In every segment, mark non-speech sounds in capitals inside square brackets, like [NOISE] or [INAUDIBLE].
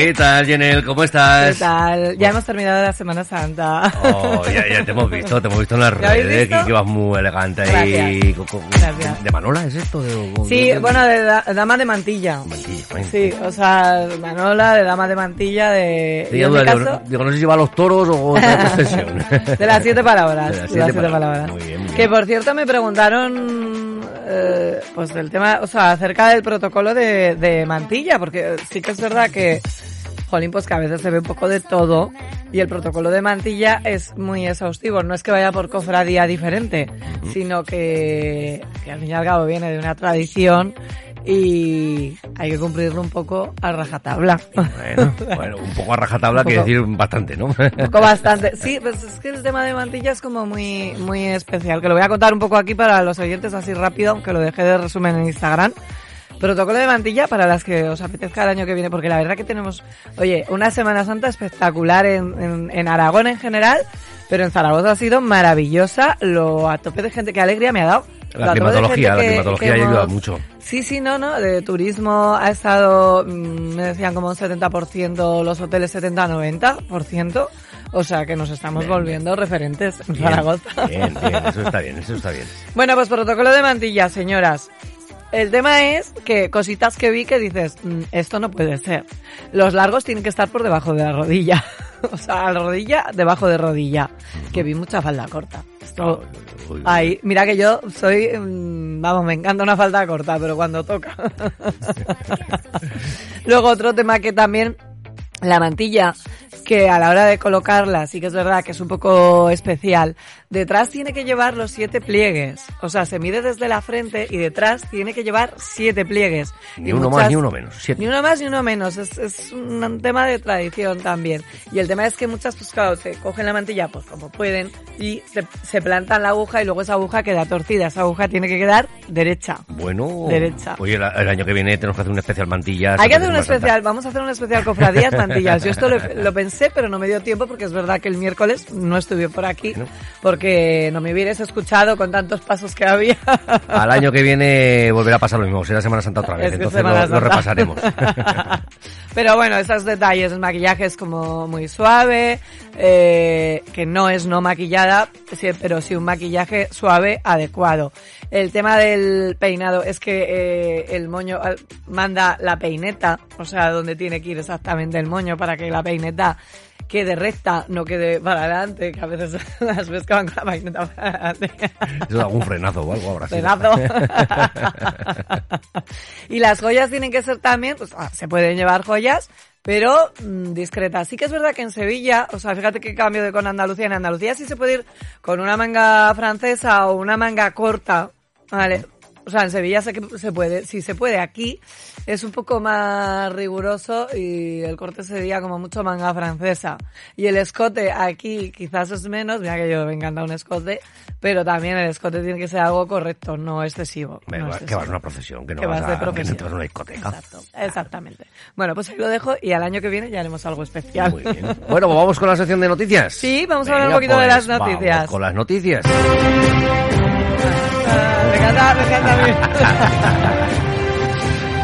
¿Qué tal, Jenel? ¿Cómo ¿Qué estás? tal? Ya hemos terminado la Semana Santa. Oh, ya, ya te hemos [LAUGHS] visto, te hemos visto en las ¿Lo habéis redes, que, que vas muy elegante ahí. Gracias. ¿De Manola es esto? De, Sí, de- bueno, de da- dama de mantilla. Mantilla. Sí, o sea, Manola, de dama de mantilla, de... Duda, digo, digo, no sé si va a los toros o [LAUGHS] otra extensión. de las siete palabras. De las siete palabras. Muy bien, muy bien. Que por cierto me preguntaron, eh, pues del tema, o sea, acerca del protocolo de, de mantilla, porque sí que es verdad que, jolín, pues que a veces se ve un poco de todo y el protocolo de mantilla es muy exhaustivo. No es que vaya por cofradía diferente, sino que, que al fin y al cabo viene de una tradición y hay que cumplirlo un poco a rajatabla. Bueno, bueno, un poco a rajatabla quiere decir bastante, ¿no? Un poco bastante. Sí, pues es que el tema de mantilla es como muy, muy especial, que lo voy a contar un poco aquí para los oyentes así rápido, aunque lo dejé de resumen en Instagram. Protocolo de mantilla para las que os apetezca el año que viene, porque la verdad que tenemos, oye, una Semana Santa espectacular en, en, en Aragón en general, pero en Zaragoza ha sido maravillosa, lo a tope de gente, qué alegría me ha dado. La climatología, la que- climatología que ayuda hemos- mucho. Sí, sí, no, no, de turismo ha estado, mm, me decían como un 70%, los hoteles 70-90%, o sea que nos estamos Bien, volviendo referentes en Zaragoza. Bien, bien, eso está bien, eso está bien. [LAUGHS] Bueno, pues protocolo de mantilla, señoras. El tema es que cositas que vi que dices, "Mm, esto no puede ser. Los largos tienen que estar por debajo de la rodilla. [LAUGHS] o sea, la rodilla debajo de rodilla. Que vi mucha falda corta. Esto, Ahí, mira que yo soy, mm, vamos, me encanta una falda corta, pero cuando toca. [LAUGHS] Luego otro tema que también, la mantilla, que a la hora de colocarla, sí que es verdad que es un poco especial. Detrás tiene que llevar los siete pliegues. O sea, se mide desde la frente y detrás tiene que llevar siete pliegues. Ni Y uno más muchas- ni uno menos. Siete. ni uno más ni uno menos, es, es un tema de tradición también. Y el tema es que muchas, pues claro, se cogen la mantilla pues como pueden y se, se plantan la aguja y luego esa aguja queda torcida, esa aguja tiene que quedar derecha. Bueno, Derecha. Oye, el, el año que viene tenemos que hacer un especial mantillas. Hay que hacer un especial, vamos a hacer un especial cofradías mantillas. Yo esto lo, lo pensé, pero no me dio tiempo porque es verdad que el miércoles no estuve por aquí No. porque no me hubieras escuchado con tantos pasos que había. Al año que viene volverá a pasar lo mismo, será Semana Santa otra vez, Es entonces lo, lo repasaremos. [LAUGHS] Pero bueno, esos detalles, el maquillaje es como muy suave, eh, que no es no maquillada, pero sí un maquillaje suave, adecuado. El tema del peinado es que eh, el moño manda la peineta, o sea, donde tiene que ir exactamente el moño para que la peineta quede recta, no quede para adelante, que a veces [LAUGHS] las ves que van con la para adelante. Eso es algún frenazo o algo ahora sí. Pedazo. y las joyas tienen que ser también, pues ah, se pueden llevar joyas, pero mm, discretas. Sí que es verdad que en Sevilla, o sea, fíjate qué cambio de con Andalucía. En Andalucía sí se puede ir con una manga francesa o una manga corta, ¿vale? O sea, en Sevilla sé que se puede, sí se puede. Aquí es un poco más riguroso y el corte sería como mucho manga francesa. Y el escote aquí quizás es menos, mira que yo me encanta un escote, pero también el escote tiene que ser algo correcto, no excesivo. Venga, no va, excesivo. que vas a una procesión, que no Que vas, vas de a, que no profesión. te vas a una discoteca. Exacto, exactamente. Bueno, pues ahí lo dejo y al año que viene ya haremos algo especial. Muy bien. Bueno, pues vamos con la sección de noticias. Sí, vamos a hablar un Venga, poquito de pues, las noticias. vamos con las noticias. Me encanta, me encanta a mí.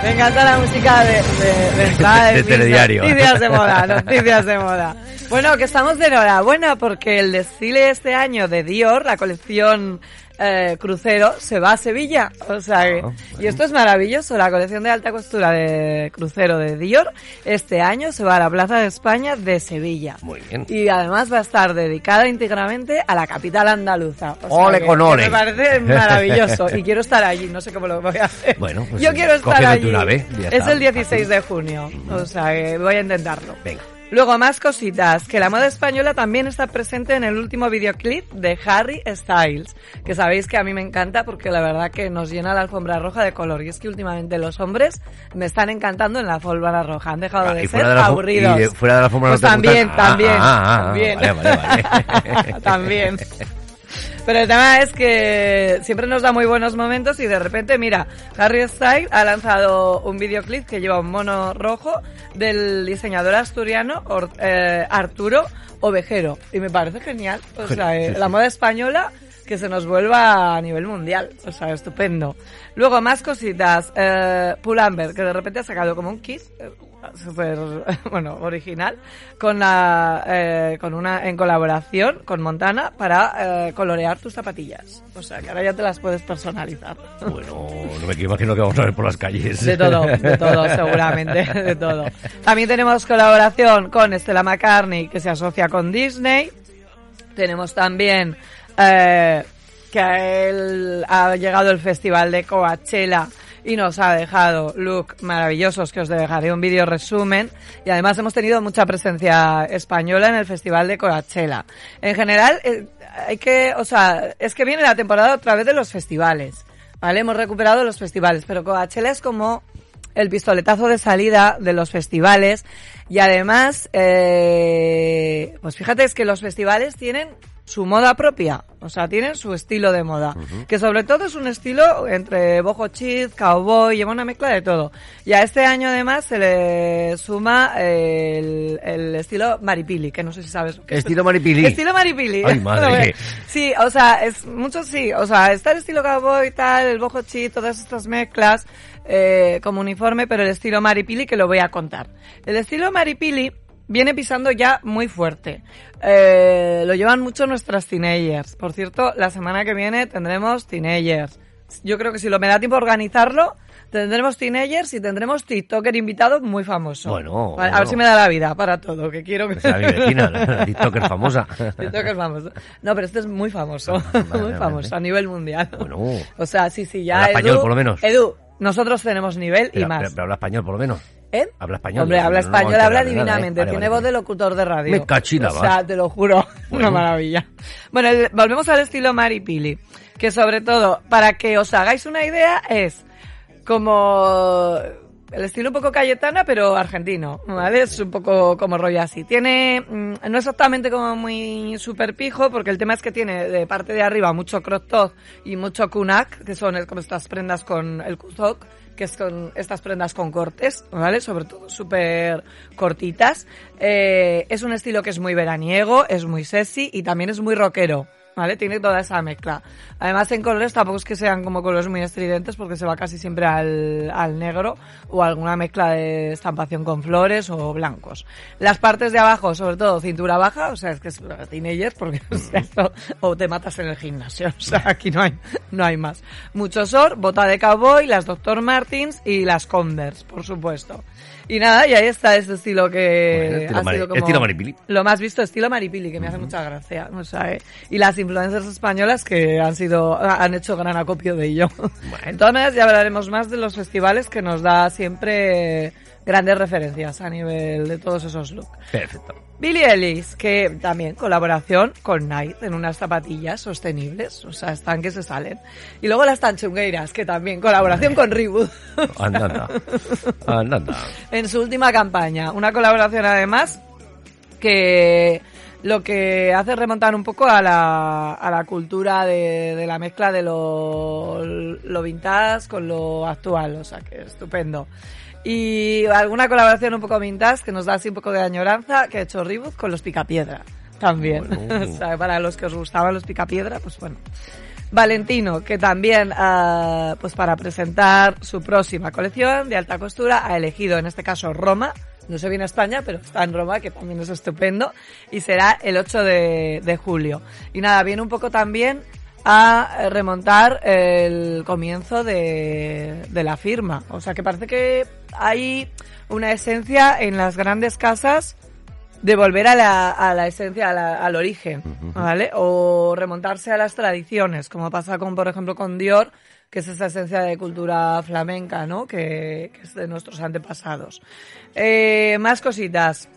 Me encanta la música de, de, de, [LAUGHS] De telediario. Noticias de moda, noticias de moda. Bueno, que estamos de enhorabuena porque el desfile este año de Dior, la colección eh, crucero se va a Sevilla. O sea, que- Ah, y esto es maravilloso. La colección de alta costura de crucero de Dior este año se va a la Plaza de España de Sevilla. Muy bien. Y además va a estar dedicada íntegramente a la capital andaluza. O sea Ole que- con que ole. Me parece [LAUGHS] maravilloso. y quiero estar allí, no sé cómo lo voy a hacer. Bueno, pues Yo quiero estar allí. una vez, ya es el 16 fácil. de junio. O sea que voy a intentarlo. Venga. Luego más cositas, que la moda española también está presente en el último videoclip de Harry Styles, que sabéis que a mí me encanta porque la verdad que nos llena la alfombra roja de color y es que últimamente los hombres me están encantando en la alfombra roja, han dejado Ah, de ser de aburridos. y de- fuera de la alfombra pues no también. Ah, también, ah, ah, ah, también. vale, vale, vale. [LAUGHS] también. [LAUGHS] Pero el tema es que siempre nos da muy buenos momentos y de repente, mira, Harry Styles ha lanzado un videoclip que lleva un mono rojo del diseñador asturiano Or- eh, Arturo Ovejero. Y me parece genial. O sea, eh, la moda española que se nos vuelva a nivel mundial. O sea, estupendo. Luego, más cositas. Eh, Pull&Bear, que de repente ha sacado como un kit eh, súper, [LAUGHS] bueno, original, con la, eh, con una, en colaboración con Montana para eh, colorear tus zapatillas. O sea, que ahora ya te las puedes personalizar. [LAUGHS] Bueno, no me imagino que vamos a ver por las calles. De todo, de todo, seguramente, de todo. También tenemos colaboración con Stella McCartney, que se asocia con Disney. Tenemos también eh, que a él ha llegado el festival de Coachella y nos ha dejado look maravillosos que os dejaré un vídeo resumen y además hemos tenido mucha presencia española en el festival de Coachella. En general, eh, hay que, o sea, es que viene la temporada otra vez de los festivales, ¿vale? Hemos recuperado los festivales, pero Coachella es como el pistoletazo de salida de los festivales y además, eh, pues fíjate es que los festivales tienen su moda propia, o sea, tienen su estilo de moda, que sobre todo es un estilo entre boho chic, cowboy, lleva una mezcla de todo. Y a este año además se le suma el, el estilo maripili, que no sé si sabes. Estilo maripili. Estilo maripili. Ay, madre. [LAUGHS] Sí, o sea, es mucho sí, o sea, está el estilo cowboy y tal, el boho chic, todas estas mezclas eh, como uniforme, pero el estilo maripili que lo voy a contar. El estilo maripili viene pisando ya muy fuerte. Eh, lo llevan mucho nuestras teenagers. Por cierto, la semana que viene tendremos teenagers. Yo creo que si lo me da tiempo a organizarlo, tendremos teenagers y tendremos TikToker invitado muy famoso. Bueno, A bueno. ver si me da la vida para todo, que quiero que... Es mi vecina, la [LAUGHS] TikToker famosa. TikTok es famoso. No, pero este es muy famoso. Vale, [LAUGHS] muy vale. famoso a nivel mundial. Bueno. O sea, sí, sí, ya. Habla español, Edu- por lo menos. Edu, nosotros tenemos nivel y más. pero- pero habla español, por lo menos. ¿Eh? habla español, Hombre, habla no, español, habla nada, ¿eh? divinamente. Vale, Tiene vale, voz de locutor de radio. Me cachila, O sea, vas. te lo juro. [LAUGHS] Bueno. Una maravilla. Bueno, el- volvemos al estilo Maripili. Que sobre todo, para que os hagáis una idea, es como el estilo un poco cayetana, pero argentino, ¿vale? Es un poco como rollo así. Tiene, mm, no exactamente como muy super pijo, porque el tema es que tiene de parte de arriba mucho crop top y mucho kunak, que son como estas prendas con el kutok, que es con estas prendas con cortes, ¿vale? Sobre todo súper cortitas. Eh, es un estilo que es muy veraniego, es muy sexy y también es muy rockero. ¿Vale? Tiene toda esa mezcla. Además, en colores tampoco es que sean como colores muy estridentes porque se va casi siempre al, al negro o alguna mezcla de estampación con flores o blancos. Las partes de abajo, sobre todo cintura baja, o sea, es que es teenagers porque o, sea, esto- o te matas en el gimnasio. [LAUGHS] O sea, aquí no hay, no hay más. Mucho short, bota de cowboy, las Dr. Martins y las Converse, por supuesto. Y nada, y ahí está este estilo que Bueno, estilo ha sido como estilo maripili. lo más visto estilo Maripili, que me hace mucha gracia. O sea, eh, y las influencers españolas que han sido, han hecho gran acopio de ello. Todas maneras, ya hablaremos más de los festivales que nos da siempre grandes referencias a nivel de todos esos looks. Perfecto. Billie Ellis, que también colaboración con Nike en unas zapatillas sostenibles, o sea, están que se salen. Y luego las tanchungueiras, que también colaboración con Reebok. Anda, anda. Anda, anda. en su última campaña. Una colaboración además que lo que hace remontar un poco a la, a la cultura de, de la mezcla de lo, lo vintage con lo actual, o sea que estupendo. Y alguna colaboración un poco vintage que nos da así un poco de añoranza que ha hecho Reebok con los Picapiedra también. Bueno. [LAUGHS] o sea, para los que os gustaban los Picapiedra, pues bueno. Valentino, que también, ah, pues para presentar su próxima colección de alta costura, ha elegido en este caso Roma. No se viene a España, pero está en Roma, que también es estupendo. Y será el 8 de, de julio. Y nada, viene un poco también a remontar el comienzo de, de la firma. O sea que parece que hay una esencia en las grandes casas de volver a la, a la esencia, a la- al origen, ¿vale? O remontarse a las tradiciones, como pasa con, por ejemplo, con Dior, que es esa esencia de cultura flamenca, ¿no? Que, es de nuestros antepasados. Eh, más cositas.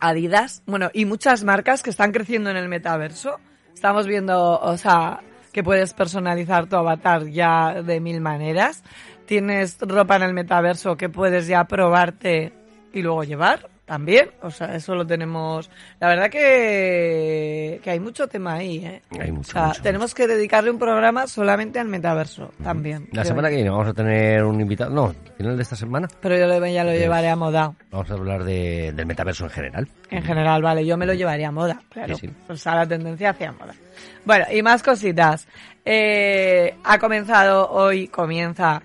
Adidas, bueno, y muchas marcas que están creciendo en el metaverso. Estamos viendo, o sea, que puedes personalizar tu avatar ya de mil maneras. Tienes ropa en el metaverso que puedes ya probarte y luego llevar también. O sea, eso lo tenemos. La verdad que, que hay mucho tema ahí, ¿eh? Hay mucho, O sea, mucho, tenemos que dedicarle un programa solamente al metaverso también. La semana que viene vamos a tener un invitado. No, final de esta semana Pero yo lo- ya lo llevaré a moda. vamos a hablar de- del metaverso en general. En general, vale, yo me lo llevaría a moda, claro. Sí, sí. Pues a la tendencia hacia moda. Bueno, y más cositas. Eh, ha comenzado hoy, comienza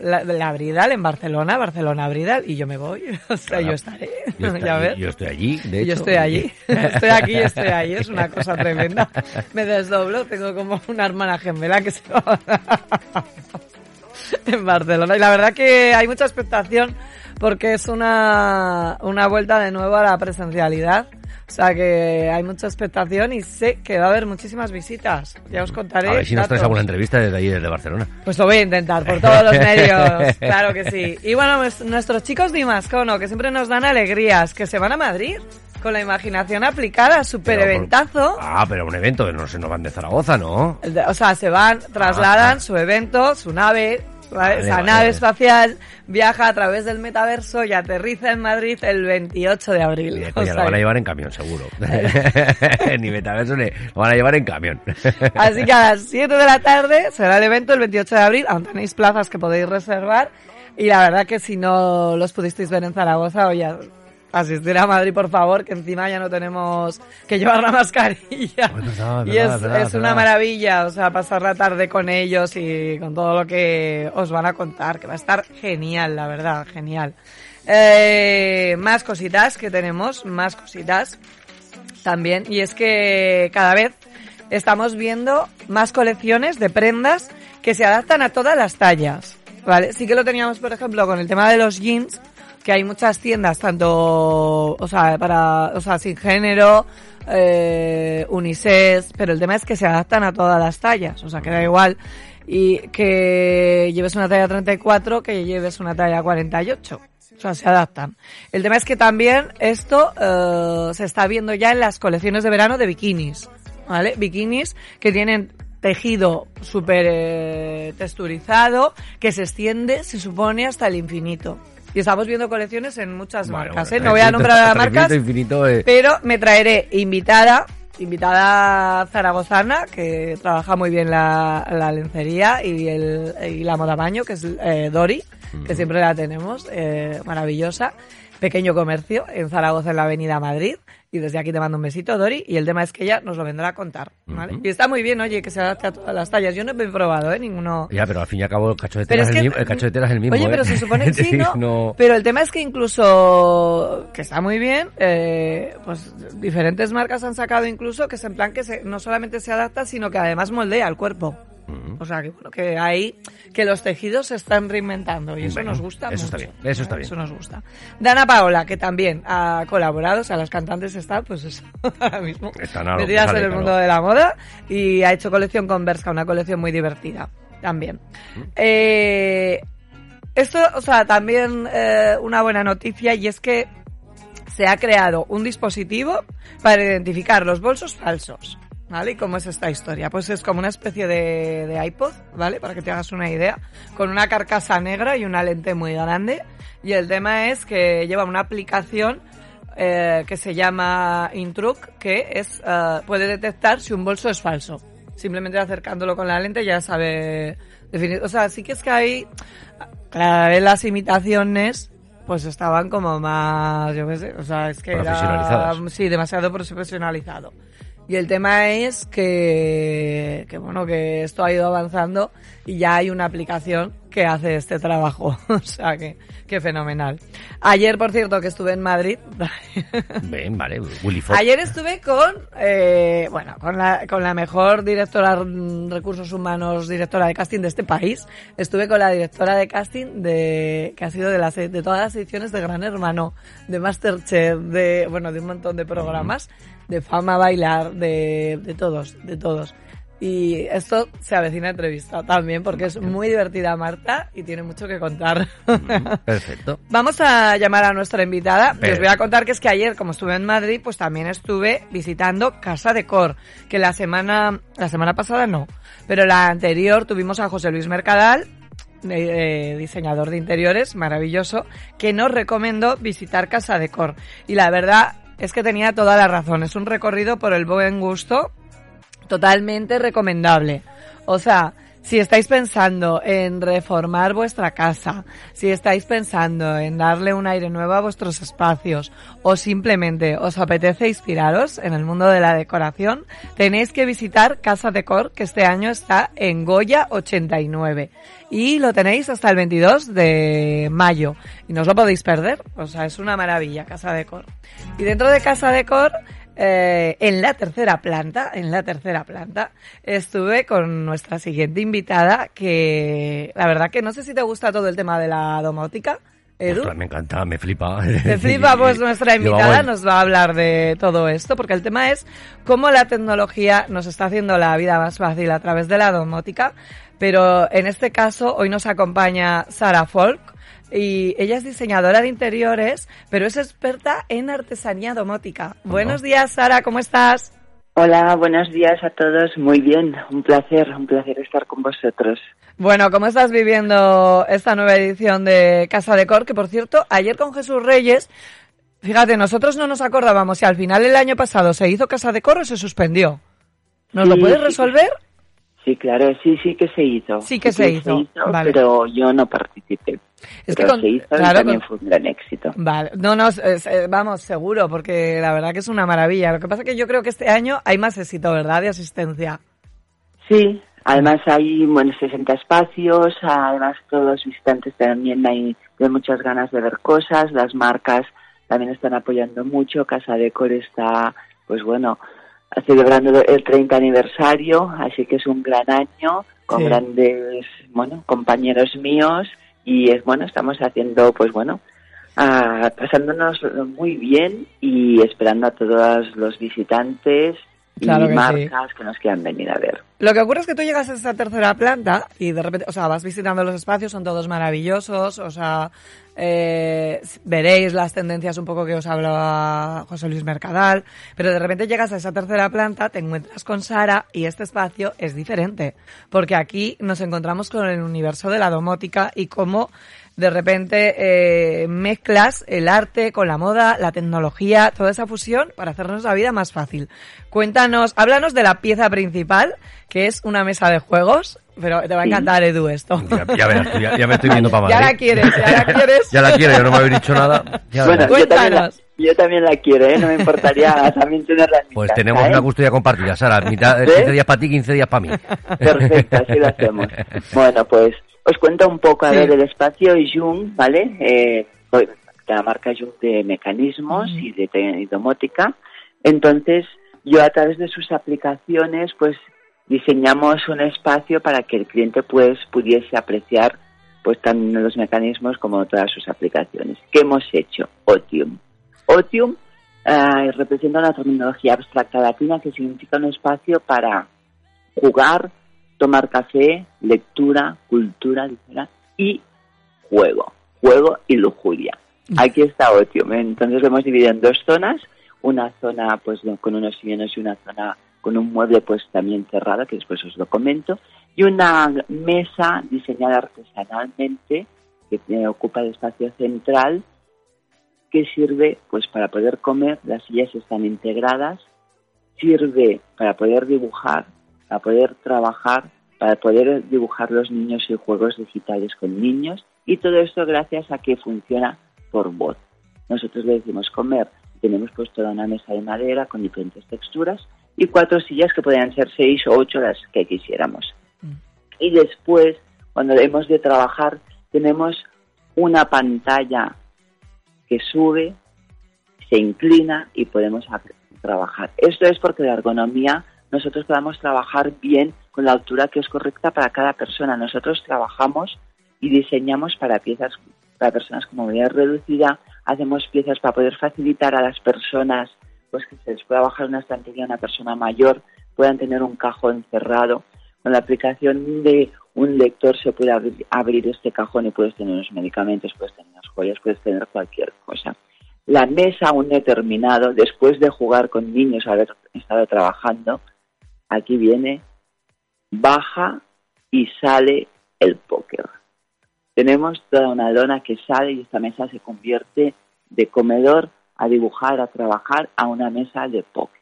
la, la Bridal en Barcelona, Barcelona Bridal, y yo me voy. [LAUGHS] O sea, Claro. yo estaré. Yo, [LAUGHS] ya allí, ves. yo estoy allí, de hecho. Yo [LAUGHS] estoy allí, estoy aquí y estoy ahí, es una cosa tremenda. Me desdoblo, tengo como una hermana gemela que se va en Barcelona. Y la verdad que hay mucha expectación porque es una, una vuelta de nuevo a la presencialidad. O sea que hay mucha expectación y sé que va a haber muchísimas visitas. Ya os contaré. A ver si nos traes alguna entrevista desde ahí, desde Barcelona. Pues lo voy a intentar por todos los medios, [LAUGHS] claro que sí. Y bueno, pues, nuestros chicos de Imascono, que siempre nos dan alegrías, que se van a Madrid con la imaginación aplicada, super Pero eventazo. Ah, pero un evento que no se nos van de Zaragoza, ¿no? O sea, se van, trasladan Ah. su evento, su nave, ¿vale? Esa vale, nave vale. espacial viaja a través del metaverso y aterriza en Madrid el 28 de abril. Ni de [LAUGHS] O coña, sea lo van a llevar en camión, seguro. [LAUGHS] [LAUGHS] ni metaverso, ni... Lo van a llevar en camión. Así que a las 7 de la tarde será el evento el 28 de abril, aún tenéis plazas que podéis reservar. Y la verdad que si no los pudisteis ver en Zaragoza, oye, asistir a Madrid, por favor, que encima ya no tenemos que llevar la mascarilla. Y es, es una maravilla, o sea, pasar la tarde con ellos y con todo lo que os van a contar, que va a estar genial, la verdad, genial. Eh, más cositas que tenemos, más cositas también. Y es que cada vez estamos viendo más colecciones de prendas que se adaptan a todas las tallas. ¿Vale? Sí que lo teníamos, por ejemplo, con el tema de los jeans, que hay muchas tiendas, tanto, o sea, para, o sea, sin género, eh, pero el tema es que se adaptan a todas las tallas, o sea, que da igual y que lleves una talla 34 que lleves una talla 48. O sea, se adaptan. El tema es que también esto eh, se está viendo ya en las colecciones de verano de bikinis. ¿Vale? Bikinis que tienen tejido súper eh, texturizado que se extiende, se supone, hasta el infinito. Y estamos viendo colecciones en muchas Bueno, marcas, bueno, ¿eh? No voy a nombrar las hasta el marcas, infinito, eh. pero me traeré invitada, invitada zaragozana, que trabaja muy bien la, la lencería y, el, y la moda baño, que es eh, Dori, que siempre la tenemos, eh, maravillosa. Pequeño comercio en Zaragoza, en la Avenida Madrid. Y desde aquí te mando un besito, Dori. Y el tema es que ella nos lo vendrá a contar, ¿vale? Y está muy bien, oye, que se adapte a todas las tallas. Yo no he probado, ¿eh? Ninguno... Ya, pero al fin y al cabo el cacho de tela, es, es el, que- mismo, el cacho de tela es el mismo. Oye, ¿eh? pero se supone [LAUGHS] que sí, ¿no? Pero el tema es que incluso, que está muy bien, eh, pues diferentes marcas han sacado incluso que es en plan que se- no solamente se adapta, sino que además moldea el cuerpo. O sea, que bueno, que hay, que los tejidos se están reinventando y eso Bueno, nos gusta eso está bien, eso está bien. Eso nos gusta. Dana Paola, que también ha colaborado, o sea, las cantantes están, pues [LAUGHS] eso, ahora mismo, Están a metidas sale, en el claro. mundo de la moda y ha hecho colección con Berska, una colección muy divertida también. Mm. Eh, esto, o sea, también eh, una buena noticia y es que se ha creado un dispositivo para identificar los bolsos falsos. ¿Vale? ¿Y cómo es esta historia? Pues es como una especie de, de iPod, ¿vale? Para que te hagas una idea, con una carcasa negra y una lente muy grande. Y el tema es que lleva una aplicación eh, que se llama Intruc, que es eh, puede detectar si un bolso es falso. Simplemente acercándolo con la lente ya sabe definir. O sea, sí que es que hay cada vez las imitaciones pues estaban como más, yo qué sé, o sea, es que era sí, demasiado profesionalizado. Y el tema es que, que bueno, que esto ha ido avanzando y ya hay una aplicación que hace este trabajo. [LAUGHS] o sea, que, que fenomenal. Ayer, por cierto, que estuve en Madrid. [LAUGHS] Bien, vale, Willy Fox. Ayer estuve con, eh, bueno, con la, con la mejor directora de recursos humanos, directora de casting de este país. Estuve con la directora de casting de, que ha sido de las, de todas las ediciones de Gran Hermano, de Masterchef, de, bueno, de un montón de programas, de fama bailar, de, de todos, de todos. Y esto se avecina entrevista también porque es muy divertida Marta y tiene mucho que contar. Perfecto. [LAUGHS] Vamos a llamar a nuestra invitada. Les voy a contar que es que ayer, como estuve en Madrid, pues también estuve visitando Casa de Cor, que la semana, la semana pasada no, pero la anterior tuvimos a José Luis Mercadal, eh, diseñador de interiores, maravilloso, que nos recomendó visitar Casa de Cor. Y la verdad es que tenía toda la razón. Es un recorrido por el buen gusto totalmente recomendable. O sea, si estáis pensando en reformar vuestra casa, si estáis pensando en darle un aire nuevo a vuestros espacios o simplemente os apetece inspiraros en el mundo de la decoración, tenéis que visitar Casa Decor que este año está en Goya 89 y lo tenéis hasta el 22 de mayo. Y no os lo podéis perder, o sea, es una maravilla Casa Decor. Y dentro de Casa Decor eh, en la tercera planta, en la tercera planta, estuve con nuestra siguiente invitada que la verdad que no sé si te gusta todo el tema de la domótica, Edu. Ostras, me encanta, me flipa. Te [LAUGHS] flipa, pues nuestra invitada nos va a hablar de todo esto, porque el tema es cómo la tecnología nos está haciendo la vida más fácil a través de la domótica, pero en este caso hoy nos acompaña Sara Folk, y ella es diseñadora de interiores, pero es experta en artesanía domótica. Buenos días, Sara, ¿cómo estás? Hola, buenos días a todos. Muy bien, un placer, un placer estar con vosotros. Bueno, ¿cómo estás viviendo esta nueva edición de Casa de Cor? Que por cierto, ayer con Jesús Reyes, fíjate, nosotros no nos acordábamos si al final del año pasado se hizo Casa de Cor o se suspendió. ¿Nos lo puedes resolver? Sí, claro, sí, sí que se hizo. Sí que se hizo, vale. pero yo no participé. Es que Pero con- se hizo claro, y también con- fue un gran éxito. Vale, no, no, eh, vamos, seguro, porque la verdad que es una maravilla. Lo que pasa es que yo creo que este año hay más éxito, ¿verdad?, de asistencia. Sí, además hay bueno, 60 espacios, además todos los visitantes también hay tienen muchas ganas de ver cosas, las marcas también están apoyando mucho, Casa Decor está, pues bueno, celebrando el 30 aniversario, así que es un gran año con Sí. grandes, bueno, compañeros míos y es bueno, estamos haciendo, pues bueno, ah, pasándonos muy bien y esperando a todos los visitantes y Claro sí. marcas que nos quieran venir a ver. Lo que ocurre es que tú llegas a esa tercera planta y de repente, o sea, vas visitando los espacios, son todos maravillosos, o sea, eh, veréis las tendencias un poco que os hablaba José Luis Mercadal, pero de repente llegas a esa tercera planta, te encuentras con Sara y este espacio es diferente, porque aquí nos encontramos con el universo de la domótica y cómo de repente eh, mezclas el arte con la moda, la tecnología, toda esa fusión para hacernos la vida más fácil. Cuéntanos, háblanos de la pieza principal, que es una mesa de juegos, pero te va a encantar Edu esto. Ya, ya verás, ya, ya me estoy viendo para [LAUGHS] Ya Madrid. la quieres, ya la [LAUGHS] quieres. Ya la quiero, yo no me habéis dicho nada. Ya Bueno, yo también, la, Cuéntanos. yo también la quiero, ¿eh? No me importaría [LAUGHS] también tenerla en mi Pues casa, tenemos ¿eh? una custodia compartida, Sara. Mitad, ¿Sí? 15 días para ti, 15 días para mí. Perfecto, así lo hacemos. Bueno, pues os cuento un poco, a Sí. ver, el espacio Jung, ¿vale? Eh, de la marca Jung de mecanismos y de y domótica. Entonces, yo a través de sus aplicaciones, pues diseñamos un espacio para que el cliente pues pudiese apreciar pues tanto los mecanismos como todas sus aplicaciones. ¿Qué hemos hecho? Otium. Otium eh, representa una terminología abstracta latina que significa un espacio para jugar, tomar café, lectura, cultura, y juego. Juego y lujuria. Aquí está Otium. Entonces lo hemos dividido en dos zonas. Una zona pues con unos sillones y una zona con un mueble pues también cerrado, que después os lo comento. Y una mesa diseñada artesanalmente que ocupa el espacio central que sirve pues para poder comer, las sillas están integradas, sirve para poder dibujar, para poder trabajar, para poder dibujar los niños y juegos digitales con niños y todo esto gracias a que funciona por voz. Nosotros le decimos comer, tenemos pues toda una mesa de madera con diferentes texturas y cuatro sillas que podrían ser seis o ocho las que quisiéramos. Y después, cuando hemos de trabajar, tenemos una pantalla que sube, se inclina y podemos trabajar. Esto es porque la ergonomía nosotros podamos trabajar bien con la altura que es correcta para cada persona. Nosotros trabajamos y diseñamos para piezas para personas con movilidad reducida, hacemos piezas para poder facilitar a las personas pues que se les pueda bajar una estantería a una persona mayor, puedan tener un cajón cerrado. Con la aplicación de un lector se puede abrir, este cajón y puedes tener unos medicamentos, puedes tener unas joyas, puedes tener cualquier cosa. La mesa aún no he después de jugar con niños, haber estado trabajando, aquí viene, baja y sale el póker. Tenemos toda una lona que sale y esta mesa se convierte de comedor a dibujar, a trabajar, a una mesa de póker.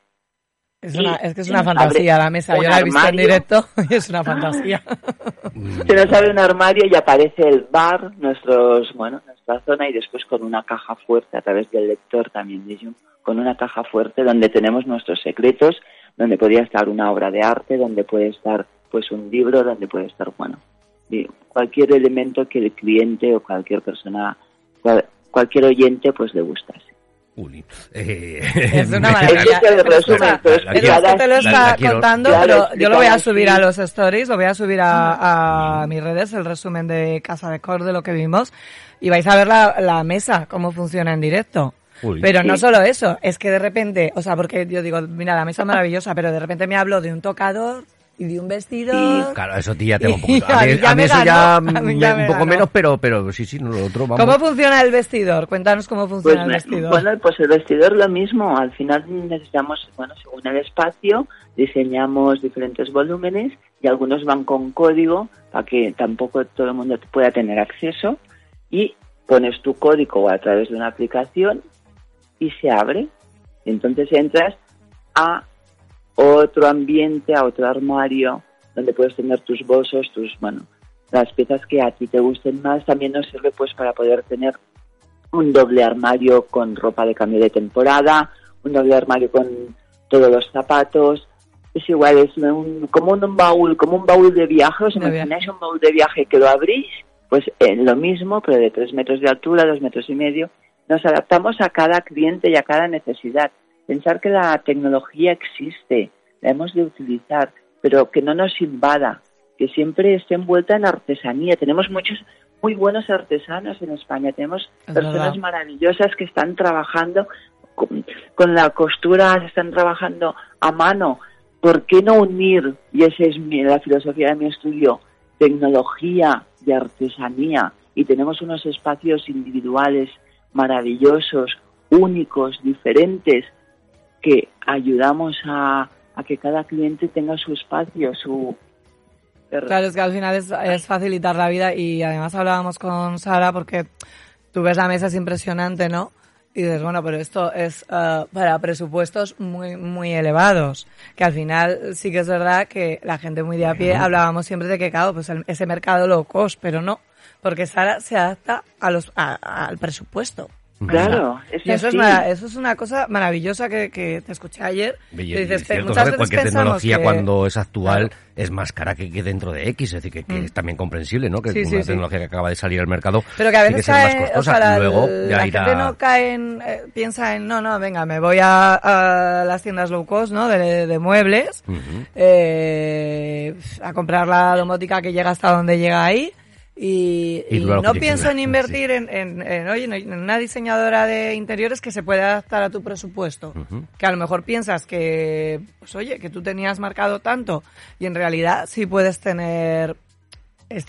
Es, Y una, es que es una fantasía la mesa. Yo la he visto en directo [LAUGHS] y es una fantasía. [LAUGHS] Se nos abre un armario y aparece el bar, nuestros, bueno, nuestra zona y después con una caja fuerte a través del lector también de Zoom, con una caja fuerte donde tenemos nuestros secretos, donde podría estar una obra de arte, donde puede estar pues un libro, donde puede estar, bueno, y cualquier elemento que el cliente o cualquier persona, cual- cualquier oyente pues le gustase. Uli. Eh, Es una [LAUGHS] maravilla. Te lo está la quiero- contando, pero yo lo voy a subir a los stories, lo voy a subir a, a mis redes, el resumen de Casa de Cor de lo que vimos, y vais a ver la, la mesa, cómo funciona en directo. Uy. Pero no solo eso, es que de repente, o sea, porque yo digo, mira, la mesa es maravillosa, pero de repente me hablo de un tocador y de un vestidor. Claro, eso tía tengo un poco. Y A [LAUGHS] a mí, a mí eso ganó, ya a mí me- ya un me poco ganó. menos, pero, pero sí, sí, no, lo otro vamos. ¿Cómo funciona el vestidor? Cuéntanos cómo Pues, funciona el me- vestidor. bueno, pues el vestidor lo mismo. Al final necesitamos, bueno, según el espacio, diseñamos diferentes volúmenes y algunos van con código para que tampoco todo el mundo pueda tener acceso y pones tu código a través de una aplicación y se abre. Entonces entras a otro ambiente, a otro armario donde puedes tener tus bolsos, tus, bueno, las piezas que a ti te gusten más. También nos sirve pues para poder tener un doble armario con ropa de cambio de temporada, un doble armario con todos los zapatos. Es igual, es un- como un baúl, como un baúl de viaje. ¿Os imagináis un baúl de viaje que lo abrís? Pues eh, lo mismo, pero de tres metros de altura, dos metros y medio. Nos adaptamos a cada cliente y a cada necesidad. Pensar que la tecnología existe, la hemos de utilizar, pero que no nos invada, que siempre esté envuelta en artesanía. Tenemos muchos muy buenos artesanos en España, tenemos Es personas verdad. maravillosas que están trabajando con, con la costura, están trabajando a mano. ¿Por qué no unir, y esa es mi- la filosofía de mi estudio, tecnología y artesanía? Y tenemos unos espacios individuales maravillosos, únicos, diferentes, que ayudamos a, a que cada cliente tenga su espacio, su... Claro, es que al final es, es facilitar la vida y además hablábamos con Sara porque tú ves la mesa, es impresionante, ¿no? Y dices, bueno, pero esto es eh, para presupuestos muy, muy elevados. Que al final sí que es verdad que la gente muy de a pie hablábamos siempre de que, claro, pues el- ese mercado low cost, pero no, porque Sara se adapta a los, a- al presupuesto. Claro, es Y eso es, mara- eso es una cosa maravillosa que, que te escuché ayer. Y- dices, pe- cierto, muchas veces Cualquier tecnología que- cuando es actual Claro. es más cara que, que dentro de X, es decir, que, que Mm. es también comprensible, ¿no? Que Sí, es sí, una sí. tecnología que acaba de salir al mercado Pero que a veces ser más cae, o costosa. sea, la, Luego la ya irá... gente no cae en, eh, piensa en, no, no, venga, me voy a, a las tiendas low cost, ¿no? De, de muebles, Ujú. eh, a comprar la domótica que llega hasta donde llega ahí. Y, no pienso en invertir en, en, en, oye, en una diseñadora de interiores que se pueda adaptar a tu presupuesto. Que a lo mejor piensas que, pues oye, que tú tenías marcado tanto y en realidad sí puedes tener,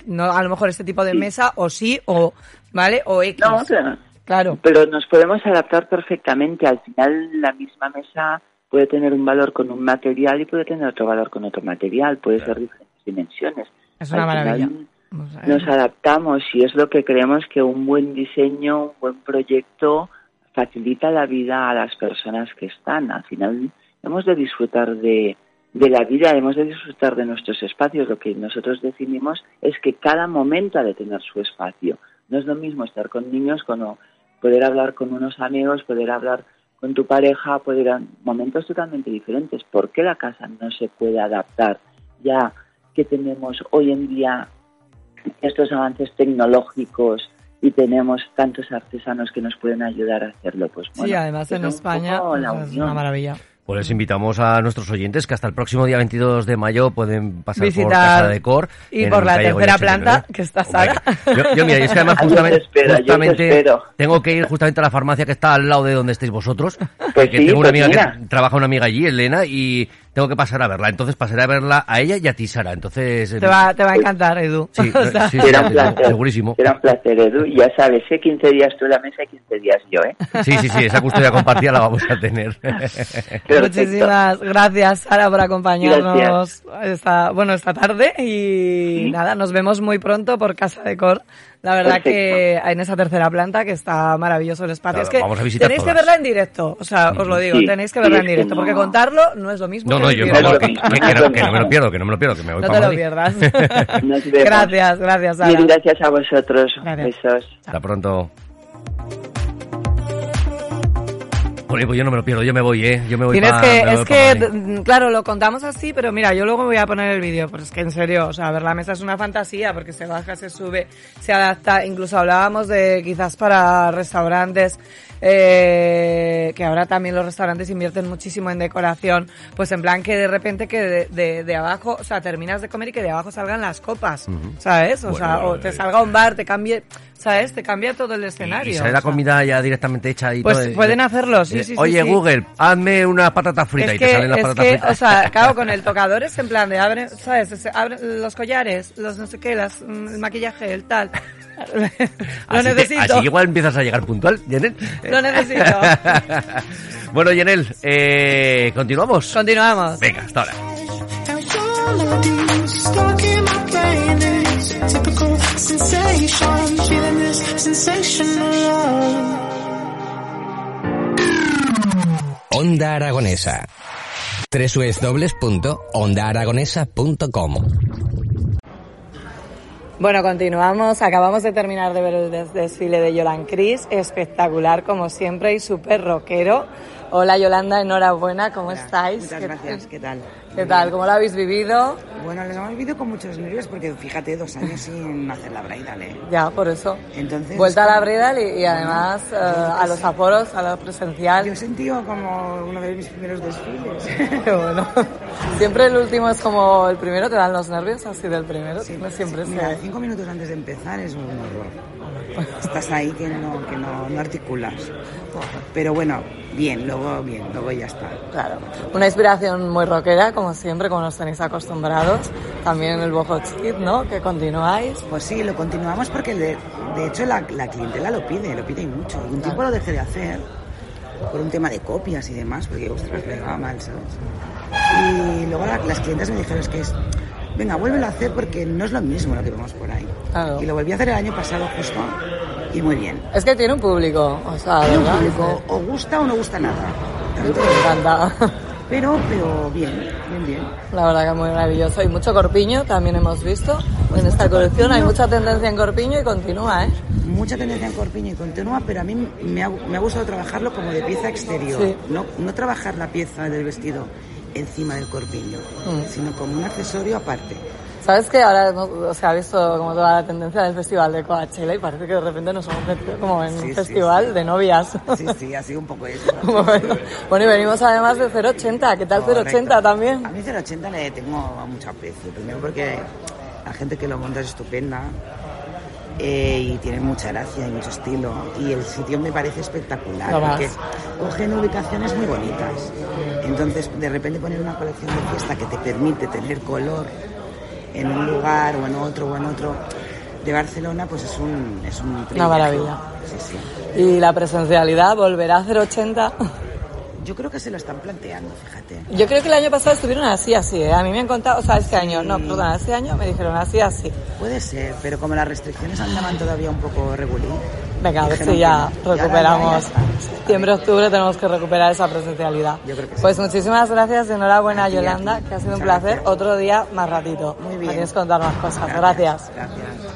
no a lo mejor este tipo de Sí. mesa o sí o, ¿vale? O X. No, claro. Claro. Pero nos podemos adaptar perfectamente. Al final, la misma mesa puede tener un valor con un material y puede tener otro valor con otro material. Puede ser diferentes dimensiones. Es una Al maravilla. Nos adaptamos y es lo que creemos que un buen diseño, un buen proyecto facilita la vida a las personas que están. Al final hemos de disfrutar de, de la vida, hemos de disfrutar de nuestros espacios. Lo que nosotros definimos es que cada momento ha de tener su espacio. No es lo mismo estar con niños, con poder hablar con unos amigos, poder hablar con tu pareja, poder momentos totalmente diferentes. ¿Por qué la casa no se puede adaptar ya que tenemos hoy en día estos avances tecnológicos y tenemos tantos artesanos que nos pueden ayudar a hacerlo. Pues Sí, bueno, además es en España pues, es una maravilla. Pues les invitamos a nuestros oyentes que hasta el próximo día 22 de mayo pueden pasar por Visitar Casa de Cor. y por la tercera planta, 89. que está Sara. Yo, yo, mira, y es que además [LAUGHS] justamente, espero, justamente tengo que ir justamente a la farmacia que está al lado de donde estéis vosotros. Pues porque sí, tengo una pues amiga mira. que trabaja una amiga allí, Elena, y tengo que pasar a verla. Entonces pasaré a verla a ella y a ti, Sara. Entonces... Te va, te va a encantar, Edu. Sí, [LAUGHS] O sea, sí, Será un sí, placer. segurísimo. Será un placer, Edu. Ya sabes, ¿eh? 15 días tú en la mesa y 15 días yo, ¿eh? Sí, sí, sí, esa custodia compartida la vamos a tener. [LAUGHS] Perfecto. Muchísimas gracias, Sara, por acompañarnos esta, bueno, esta tarde y nada, nos vemos muy pronto por Casa de Cor. La verdad que en esa tercera planta que está maravilloso el espacio. Claro, es que vamos a visitar tenéis que verla en directo, o sea, os lo digo, Sí, tenéis que verla en directo, no. porque contarlo no es lo mismo. No, que no, yo vamos, que, que- que no, que no me lo pierdo, que no me lo pierdo, que me voy No para te lo Madrid. pierdas. Nos vemos. [LAUGHS] gracias, gracias, Sara. Mil gracias a vosotros. Gracias. Besos. Hasta pronto. Oye, pues yo no me lo pierdo, yo me voy, ¿eh? Yo me voy Tienes pa- que, me voy es pa que, claro, lo contamos así, pero mira, yo luego voy a poner el vídeo, pero es que en serio, o sea, ver la mesa es una fantasía, porque se baja, se sube, se adapta, incluso hablábamos de quizás para restaurantes, eh, que ahora también los restaurantes invierten muchísimo en decoración, pues en plan que de repente que de, de, de abajo, o sea, terminas de comer y que de abajo salgan las copas, ¿sabes? O Bueno, sea, o te salga un bar, te cambie, ¿sabes? Te cambia todo el escenario. Y sale o la sea. comida ya directamente hecha y Pues todo. y- pueden hacerlo, sí, y- sí, sí, Oye, sí. Google, hazme unas patatas fritas Es y te salen las es patatas que, fritas. o sea, [LAUGHS] claro, con el tocador es en plan de abre, ¿sabes? Es- abre los collares, los no sé qué, las, mm, el maquillaje, el tal. [LAUGHS] lo así, que- necesito. así que igual empiezas a llegar puntual, Yenel. Lo necesito. [LAUGHS] bueno, Yenel, eh, ¿continuamos? Continuamos. Venga, hasta ahora. Typical sensation. Onda Aragonesa. www.ondaaragonesa.com Bueno, continuamos. Acabamos de terminar de ver el des- desfile de Yolan Cris. Espectacular, como siempre, y súper rockero. Hola, Yolanda, enhorabuena. ¿Cómo estáis? Muchas ¿Qué- gracias, ¿qué tal? ¿Qué tal? ¿Cómo lo habéis vivido? Bueno, les hemos vivido con muchos nervios porque fíjate, dos años sin hacer la bridal, ¿eh? Ya, por eso. Entonces, Vuelta a la Bridal y, y además eh, a los aforos, a lo presencial. Yo he sentido como uno de mis primeros desfiles. [LAUGHS] Bueno. Siempre el último es como el primero, te dan los nervios así del primero. no siempre se Mira, cinco minutos antes de empezar es un horror. [LAUGHS] Estás ahí que no, que no, no articulas. Pero bueno, bien, luego bien, luego ya está. Claro. Una inspiración muy rockera, como siempre, como nos tenéis acostumbrados. También el Boho Kid, ¿no? Que continuáis. Pues sí, lo continuamos porque de, de hecho la, la clientela lo pide, lo pide mucho. Y un tiempo lo dejé de hacer por un tema de copias y demás, porque ostras, me iba mal, ¿sabes? Y luego la- las clientes me dijeron, es que es, venga, vuélvelo a hacer porque no es lo mismo lo que vemos por ahí. Claro. Y lo volví a hacer el año pasado justo y muy bien. Es que tiene un público, o sea, Tiene un público, o gusta o no gusta nada. Me encanta. [LAUGHS] Pero, pero bien, bien, bien. La verdad que muy maravilloso. Y mucho corpiño también hemos visto en esta colección. Hay mucha tendencia en corpiño y continúa, ¿eh? Mucha tendencia en corpiño y continua, pero a mí me ha, me ha gustado trabajarlo como de pieza exterior. Sí. No, no trabajar la pieza del vestido encima del corpiño, Mm. sino como un accesorio aparte. ¿Sabes que ahora o sea, ha visto como toda la tendencia del festival de Coachella y parece que de repente nos hemos metido como en Sí, un sí, festival sí. de novias? Sí, sí, ha sido un poco eso. [LAUGHS] bueno, y venimos además de 080. ¿Qué tal 080 Correcto. también? A mí 080 le tengo mucho aprecio. Primero porque la gente que lo monta es estupenda eh, y tiene mucha gracia y mucho estilo. Y el sitio me parece espectacular más. porque cogen ubicaciones muy bonitas. Entonces, de repente poner una colección de fiesta que te permite tener color en un lugar o en otro o en otro de Barcelona, pues es un, es un privilegio. maravilla. Sí, sí. Y la presencialidad volverá a 080. Yo creo que se lo están planteando, fíjate. Yo creo que el año pasado estuvieron así, así, ¿eh? A mí me han contado, o sea, este año, no, perdón, este año me dijeron así, así. Puede ser, pero como las restricciones andaban todavía un poco regulí. Venga, a ver si ya no. Recuperamos. Septiembre, octubre tenemos que recuperar esa presencialidad. Yo creo que sí. Pues muchísimas gracias y enhorabuena, A Yolanda, que ha sido un placer. gracias. Otro día más ratito. Muy bien. tienes que contar más cosas. Gracias. Gracias.